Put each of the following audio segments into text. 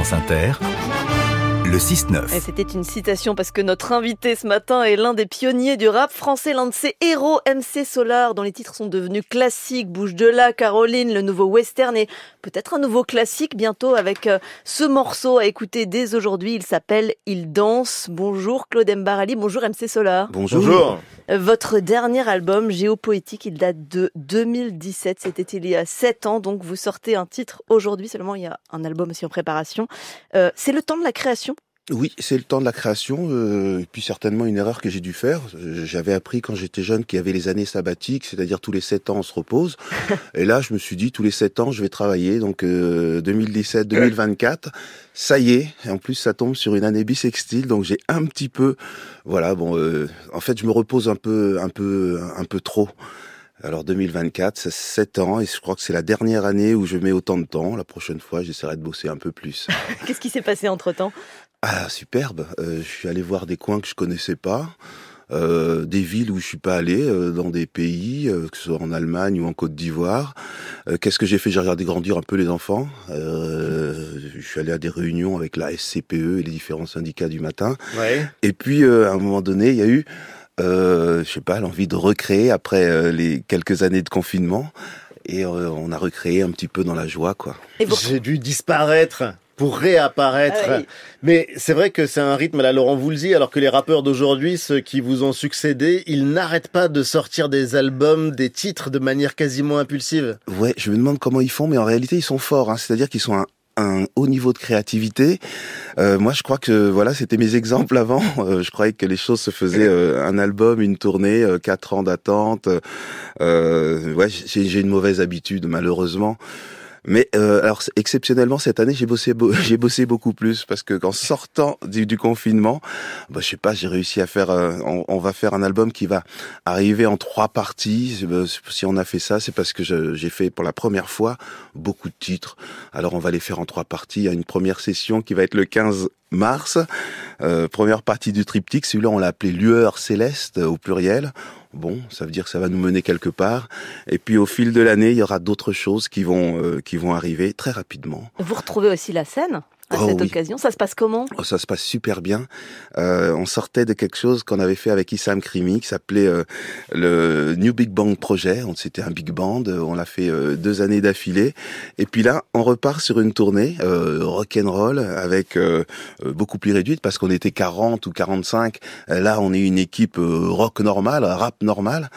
Inter, le 6-9. Et C'était une citation parce que notre invité ce matin est l'un des pionniers du rap français, l'un de ses héros, MC Solar, dont les titres sont devenus classiques. Bouge de là, Caroline, le nouveau western et peut-être un nouveau classique bientôt avec euh, ce morceau à écouter dès aujourd'hui. Il s'appelle Il danse. Bonjour Claude Mbarali, bonjour MC Solar. Bonjour. Euh, Votre dernier album, Géopoétique, il date de 2017. C'était il y a 7 ans. Donc vous sortez un titre aujourd'hui seulement. Il y a un album aussi en préparation. Euh, c'est le temps de la création Oui, c'est le temps de la création, euh, et puis certainement une erreur que j'ai dû faire. Euh, J'avais appris quand j'étais jeune qu'il y avait les années sabbatiques, c'est-à-dire tous les 7 ans on se repose. et là, je me suis dit, tous les 7 ans, je vais travailler. Donc euh, 2017-2024, ça y est. Et en plus, ça tombe sur une année bissextile, donc j'ai un petit peu... Voilà, bon, euh, en fait, je me repose un peu, un peu, un peu trop. Alors 2024, c'est 7 ans et je crois que c'est la dernière année où je mets autant de temps. La prochaine fois, j'essaierai de bosser un peu plus. Qu'est-ce qui s'est passé entre temps Ah, superbe. Euh, je suis allé voir des coins que je connaissais pas, euh, des villes où je suis pas allé, euh, dans des pays, euh, que ce soit en Allemagne ou en Côte d'Ivoire. Euh, Qu'est-ce que j'ai fait? J'ai regardé grandir un peu les enfants. Euh, je suis allé à des réunions avec la SCPE et les différents syndicats du matin. Ouais. Et puis, euh, à un moment donné, il y a eu, euh, je sais pas, l'envie de recréer après euh, les quelques années de confinement. Et euh, on a recréé un petit peu dans la joie, quoi. J'ai dû disparaître pour réapparaître. Ah oui. Mais c'est vrai que c'est un rythme à la Laurent Voulzy, alors que les rappeurs d'aujourd'hui, ceux qui vous ont succédé, ils n'arrêtent pas de sortir des albums, des titres de manière quasiment impulsive. Ouais, je me demande comment ils font, mais en réalité, ils sont forts. Hein. C'est-à-dire qu'ils sont à un haut niveau de créativité. Euh, moi, je crois que voilà, c'était mes exemples avant. Euh, je croyais que les choses se faisaient euh, un album, une tournée, euh, quatre ans d'attente. Euh, ouais, j'ai j'ai une mauvaise habitude, malheureusement. Mais euh, alors exceptionnellement cette année j'ai bossé j'ai bossé beaucoup plus parce que qu'en sortant du, du confinement bah, je sais pas j'ai réussi à faire euh, on, on va faire un album qui va arriver en trois parties. Euh, si on a fait ça c'est parce que j'ai fait pour la première fois beaucoup de titres. Alors on va les faire en trois parties. Il y a une première session qui va être le 15 mars. Euh, première partie du triptyque. Celui-là on l'a appelé lueur céleste euh, au pluriel Bon, ça veut dire que ça va nous mener quelque part. Et puis au fil de l'année, il y aura d'autres choses qui vont euh, qui vont arriver très rapidement. Vous retrouvez aussi la scène? À Oh cette oui. occasion. Ça se passe comment? Oh, ça se passe super bien. Euh, on sortait de quelque chose qu'on avait fait avec Issam Krimi, qui s'appelait euh, le New Big Bang Project. On C'était un big band. euh, On l'a fait euh, deux années d'affilée. Et puis là, on repart sur une tournée euh, rock and roll avec euh, beaucoup plus réduite parce qu'on était 40 ou 45. Euh, Là, on est une équipe euh, rock normal, rap normal.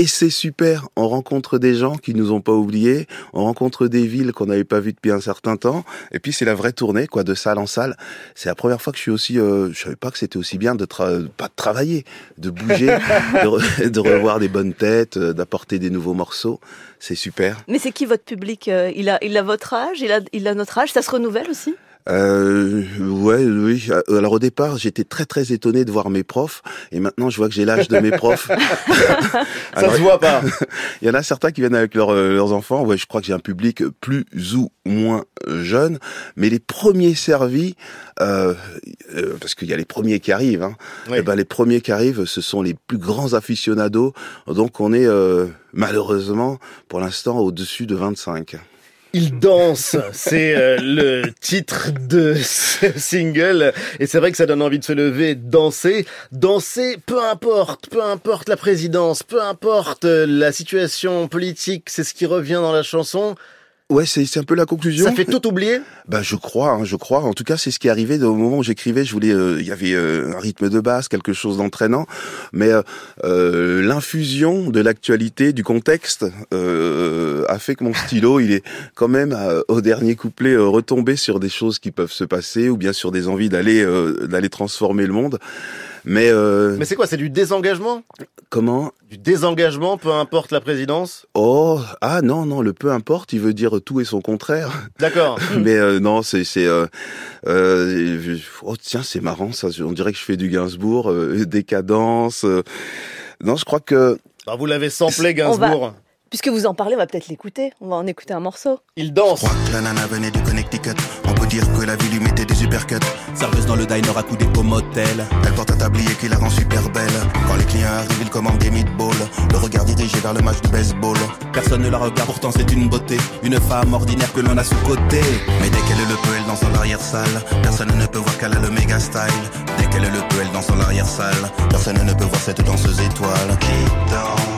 Et c'est super, on rencontre des gens qui nous ont pas oubliés, on rencontre des villes qu'on n'avait pas vues depuis un certain temps, et puis c'est la vraie tournée, quoi, de salle en salle. C'est la première fois que je suis aussi, euh, je savais pas que c'était aussi bien de tra- pas de travailler, de bouger, de, re- de revoir des bonnes têtes, euh, d'apporter des nouveaux morceaux. C'est super. Mais c'est qui votre public Euh, il a, il a votre âge? Il a, il a notre âge? Ça se renouvelle aussi? Euh, ouais, oui. Alors au départ, j'étais très très étonné de voir mes profs, et maintenant je vois que j'ai l'âge de mes profs. Ça Alors, se voit pas. Il y en a certains qui viennent avec leurs, euh, leurs enfants. Ouais, je crois que j'ai un public plus ou moins jeune, mais les premiers servis, euh, euh, parce qu'il y a les premiers qui arrivent. Hein, Oui. eh ben, les premiers qui arrivent, ce sont les plus grands aficionados. Donc on est euh, malheureusement pour l'instant au-dessus de 25. Il danse, c'est euh, le titre de ce single. Et c'est vrai que ça donne envie de se lever, danser, danser, peu importe, peu importe la présidence, peu importe euh, la situation politique, c'est ce qui revient dans la chanson. Ouais, c'est c'est un peu la conclusion. Ça fait tout oublier. Bah, je crois, hein, je crois. En tout cas, c'est ce qui est arrivé au moment où j'écrivais. Je voulais, euh, il y avait euh, un rythme de basse, quelque chose d'entraînant, mais euh, euh, l'infusion de l'actualité, du contexte, euh, a fait que mon stylo, il est quand même euh, au dernier couplet retombé sur des choses qui peuvent se passer, ou bien sur des envies d'aller euh, d'aller transformer le monde. Mais, euh, Mais c'est quoi C'est du désengagement? Comment? Du désengagement, peu importe la présidence? Oh, ah non, non, le peu importe, il veut dire tout et son contraire. D'accord. Mais euh, non, c'est c'est euh, euh, oh tiens, c'est marrant ça. On dirait que je fais du Gainsbourg, euh, décadence. euh. Non, je crois que Bah, vous l'avez samplé Gainsbourg. Puisque vous en parlez, on va peut-être l'écouter. On va en écouter un morceau. Il danse. crois que la nana venait du Connecticut. On peut dire que la vie lui mettait des supercuts. Serveuse dans le diner à coups des pommes motel. Elle porte un tablier qui la rend super belle. Quand les clients arrivent, ils commandent des meatballs. Le regard dirigé vers le match de baseball. Personne ne la regarde, pourtant c'est une beauté. Une femme ordinaire que l'on a sous côté. Mais dès qu'elle le peut, elle danse dans l'arrière-salle. Personne ne peut voir qu'elle a le méga style. Dès qu'elle le peut, elle danse dans l'arrière-salle. Personne ne peut voir cette danseuse étoile qui danse?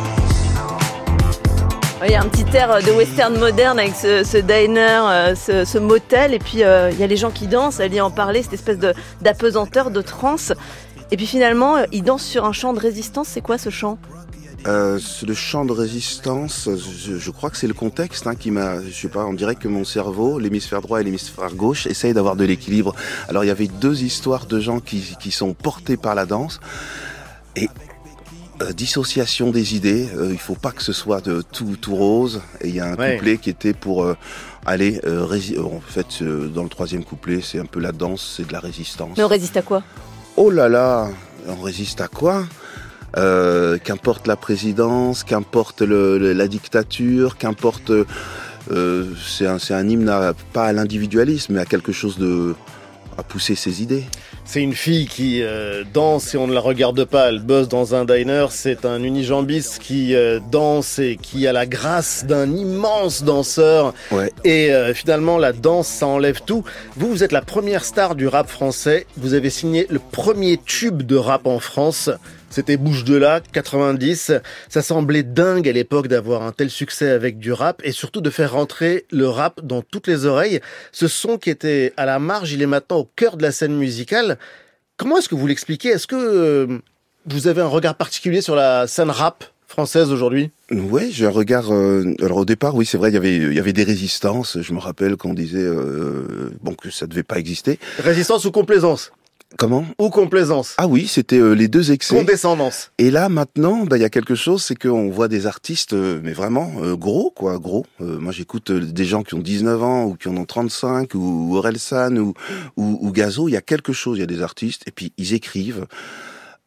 Il y a un petit air de western moderne avec ce, diner, euh, ce, motel, et puis euh, il y a les gens qui dansent, elle y en parlait, cette espèce de- d'apesanteur, de transe. Et puis finalement, euh, ils dansent sur un chant de résistance. C'est quoi ce chant? Euh, le chant de résistance, je, je crois que c'est le contexte hein, qui m'a, je sais pas, on dirait que mon cerveau, l'hémisphère droit et l'hémisphère gauche, essayent d'avoir de l'équilibre. Alors il y avait deux histoires de gens qui, qui sont portés par la danse et euh, dissociation des idées. Euh, il faut pas que ce soit de tout tout rose. Et il y a un Ouais. couplet qui était pour euh, aller euh, rési- euh, en fait euh, dans le troisième couplet, c'est un peu la danse, c'est de la résistance. Mais on résiste à quoi? Oh là là, on résiste à quoi? Euh, Qu'importe la présidence, qu'importe le- le- la dictature, qu'importe... euh, c'est un, c'est un hymne à- pas à l'individualisme, mais à quelque chose de... à pousser ses idées. C'est une fille qui euh, danse et on ne la regarde pas. Elle bosse dans un diner. C'est un unijambiste qui euh, danse et qui a la grâce d'un immense danseur. Ouais. Et euh, finalement, la danse, ça enlève tout. Vous, vous êtes la première star du rap français. Vous avez signé le premier tube de rap en France. C'était Bouche de là, 90. Ça semblait dingue à l'époque d'avoir un tel succès avec du rap et surtout de faire rentrer le rap dans toutes les oreilles. Ce son qui était à la marge, il est maintenant au cœur de la scène musicale. Comment est-ce que vous l'expliquez? Est-ce que euh, vous avez un regard particulier sur la scène rap française aujourd'hui? Ouais, j'ai un regard. euh, alors au départ, oui, c'est vrai, il y avait, il y avait des résistances. Je me rappelle qu'on disait euh, bon que ça devait pas exister. Résistance ou complaisance? Comment? Ou complaisance Ah oui, c'était euh, les deux excès. Condescendance. Et là maintenant, bah, il y a quelque chose, c'est qu'on voit des artistes, euh, mais vraiment euh, gros, quoi, gros. Euh, moi, j'écoute euh, des gens qui ont 19 ans ou qui en ont 35, ou Orelsan ou, ou, ou Gazo. Il y a quelque chose. Il y a des artistes, et puis ils écrivent.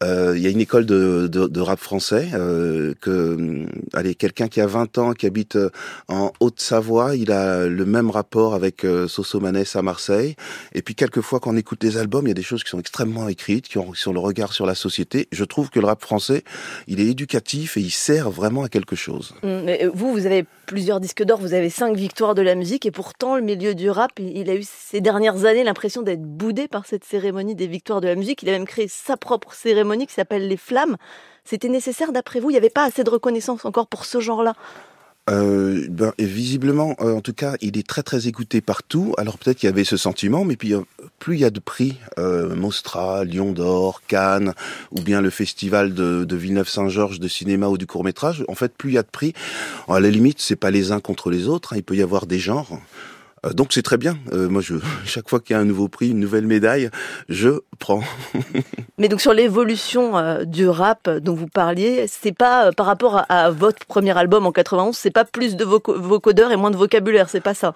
Euh, Il y a une école de, de, rap français euh, hum, allez, quelqu'un qui a 20 ans, qui habite euh, en Haute-Savoie, il a le même rapport avec euh, Soso Manès à Marseille. Et puis quelquefois, quand on écoute les albums, il y a des choses qui sont extrêmement écrites, qui ont, qui ont le regard sur la société. Je trouve que le rap français, il est éducatif et il sert vraiment à quelque chose. Hum, Vous, vous avez plusieurs disques d'or, vous avez cinq victoires de la musique, et pourtant, le milieu du rap, il a eu ces dernières années l'impression d'être boudé par cette cérémonie des victoires de la musique. Il a même créé sa propre cérémonie qui s'appelle Les Flammes. C'était nécessaire d'après vous? Il n'y avait pas assez de reconnaissance encore pour ce genre-là? Euh, ben, visiblement, euh, en tout cas, il est très très écouté partout. Alors peut-être qu'il y avait ce sentiment, mais puis euh, plus il y a de prix, euh, Mostra, Lion d'Or, Cannes, ou bien le festival de, de Villeneuve-Saint-Georges de cinéma ou du court métrage. En fait, plus il y a de prix, à la limite, c'est pas les uns contre les autres. hein, il peut y avoir des genres. Euh, donc c'est très bien. Euh, moi, je, chaque fois qu'il y a un nouveau prix, une nouvelle médaille, je prends. Mais donc sur l'évolution euh, du rap dont vous parliez, c'est pas par rapport à, votre premier album en 91, c'est pas plus de voco- vocodeurs et moins de vocabulaire, c'est pas ça?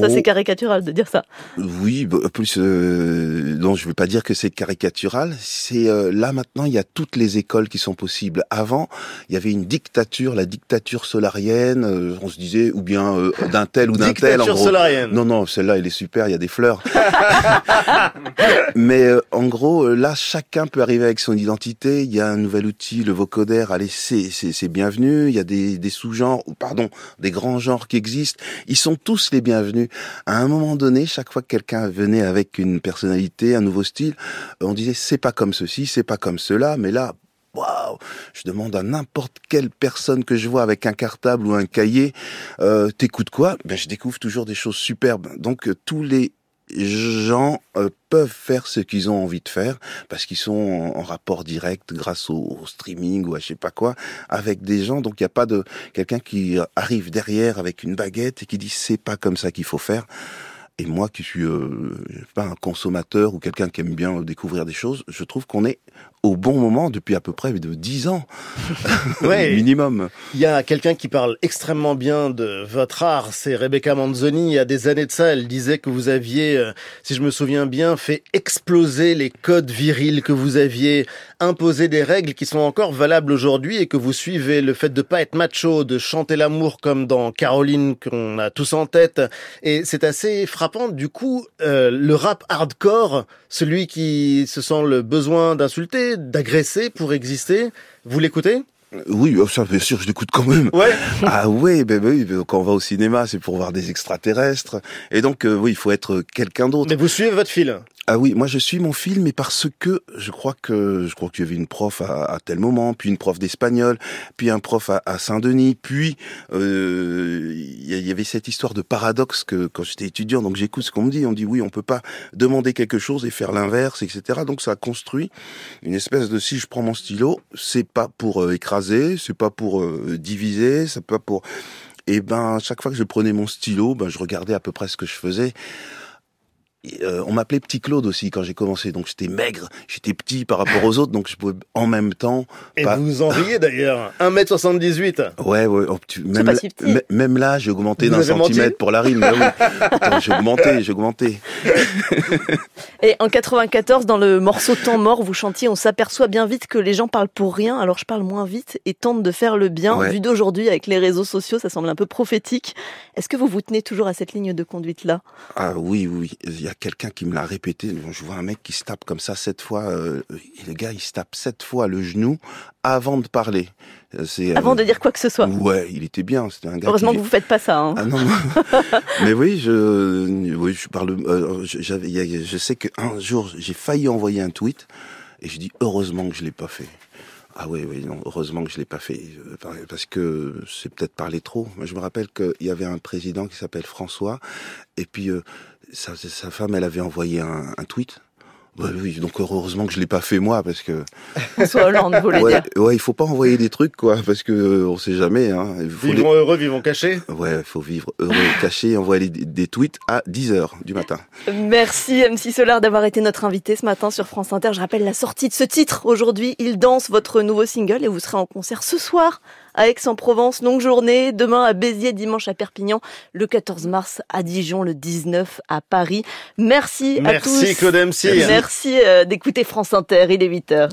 Ça c'est Oh. caricatural de dire ça. Oui, bah, plus euh, non, je veux pas dire que c'est caricatural. C'est euh, là maintenant, il y a toutes les écoles qui sont possibles. Avant, il y avait une dictature, la dictature solarienne. euh, on se disait ou bien euh, d'un tel ou d'un tel. Dictature solarienne. Non, non, celle-là, elle est super. Il y a des fleurs. Mais euh, en gros, euh, là, chacun peut arriver avec son identité. Il y a un nouvel outil, le vocodère. Allez, c'est c'est c'est bienvenu. Il y a des des sous-genres, ou pardon, des grands genres qui existent. Ils sont tous les bienvenus. À un moment donné, chaque fois que quelqu'un venait avec une personnalité, un nouveau style, on disait c'est pas comme ceci, c'est pas comme cela. Mais là, waouh, je demande à n'importe quelle personne que je vois avec un cartable ou un cahier, euh, t'écoutes quoi? Ben je découvre toujours des choses superbes. Donc euh, tous les gens euh, peuvent faire ce qu'ils ont envie de faire parce qu'ils sont en, rapport direct grâce au, au streaming ou à je sais pas quoi avec des gens. Donc il n'y a pas de quelqu'un qui arrive derrière avec une baguette et qui dit c'est pas comme ça qu'il faut faire Et moi qui suis euh, pas un consommateur ou quelqu'un qui aime bien découvrir des choses, je trouve qu'on est au bon moment depuis à peu près de 10 ans Ouais. minimum. Il y a quelqu'un qui parle extrêmement bien de votre art, c'est Rebecca Manzoni. Il y a des années de ça, elle disait que vous aviez, euh, si je me souviens bien, fait exploser les codes virils, que vous aviez imposé des règles qui sont encore valables aujourd'hui et que vous suivez le fait de pas être macho, de chanter l'amour comme dans Caroline qu'on a tous en tête. Et c'est assez frappant. Du coup, euh, le rap hardcore, celui qui se sent le besoin d'insulter, d'agresser pour exister, vous l'écoutez? Oui, oh, ça bien sûr, je l'écoute quand même. Ouais. Ah oui, ben oui, ben, quand on va au cinéma, c'est pour voir des extraterrestres. Et donc, euh, oui, il faut être quelqu'un d'autre. Mais vous suivez votre fil. Ah oui, moi je suis mon film, mais parce que je crois que je crois qu'il y avait une prof à, tel moment, puis une prof d'espagnol, puis un prof à, Saint-Denis, puis euh, il y, avait cette histoire de paradoxe que quand j'étais étudiant, donc j'écoute ce qu'on me dit, on dit oui, on peut pas demander quelque chose et faire l'inverse, etc. Donc ça construit une espèce de si je prends mon stylo, c'est pas pour euh, écraser, c'est pas pour euh, diviser, c'est pas pour et ben chaque fois que je prenais mon stylo, ben je regardais à peu près ce que je faisais. Euh, on m'appelait Petit Claude aussi quand j'ai commencé, donc j'étais maigre, j'étais petit par rapport aux autres, donc je pouvais en même temps. Et pas- vous en riez d'ailleurs. 1m78. Ouais, ouais. oh, tu- même, pas là- si petit. même là, j'ai augmenté d'un centimètre pour la rime. j'ai augmenté, j'ai augmenté. Et en 94, dans le morceau Temps mort, vous chantiez On s'aperçoit bien vite que les gens parlent pour rien, alors je parle moins vite et tente de faire le bien. Ouais. Vu d'aujourd'hui, avec les réseaux sociaux, ça semble un peu prophétique. Est-ce que vous vous tenez toujours à cette ligne de conduite-là? Ah oui, oui. Il y a quelqu'un qui me l'a répété. Je vois un mec qui se tape comme ça sept fois. euh, et le gars, il se tape sept fois le genou avant de parler. Euh, C'est, Avant euh, de dire quoi que ce soit. Ouais, il était bien. C'était un gars. Heureusement qui... que vous faites pas ça. hein. Ah non, mais oui, je, oui, je parle. euh, je- j'avais, a- sais qu'un jour, j'ai failli envoyer un tweet et je dis heureusement que je l'ai pas fait. Ah oui, oui, non, heureusement que je l'ai pas fait par- parce que c'est peut-être parler trop. Je me rappelle qu'il y avait un président qui s'appelle François et puis euh, sa, sa femme, elle avait envoyé un, un tweet. Ouais, oui, donc heureusement que je l'ai pas fait moi parce que François Hollande, vous voulez ouais, dire. ouais, il faut pas envoyer des trucs quoi parce que euh, on sait jamais. Hein. Il faut les- Vivons heureux, vivons cachés. Ouais, il faut vivre heureux et caché envoyer des, des tweets à 10h du matin. Merci MC Solar d'avoir été notre invité ce matin sur France Inter. Je rappelle la sortie de ce titre. Aujourd'hui, Il danse votre nouveau single et vous serez en concert ce soir à Aix-en-Provence, longue journée, demain à Béziers, dimanche à Perpignan, le 14 mars à Dijon, le 19 à Paris. Merci, à tous. Merci Claude MC. Merci euh, d'écouter France Inter, il est 8h.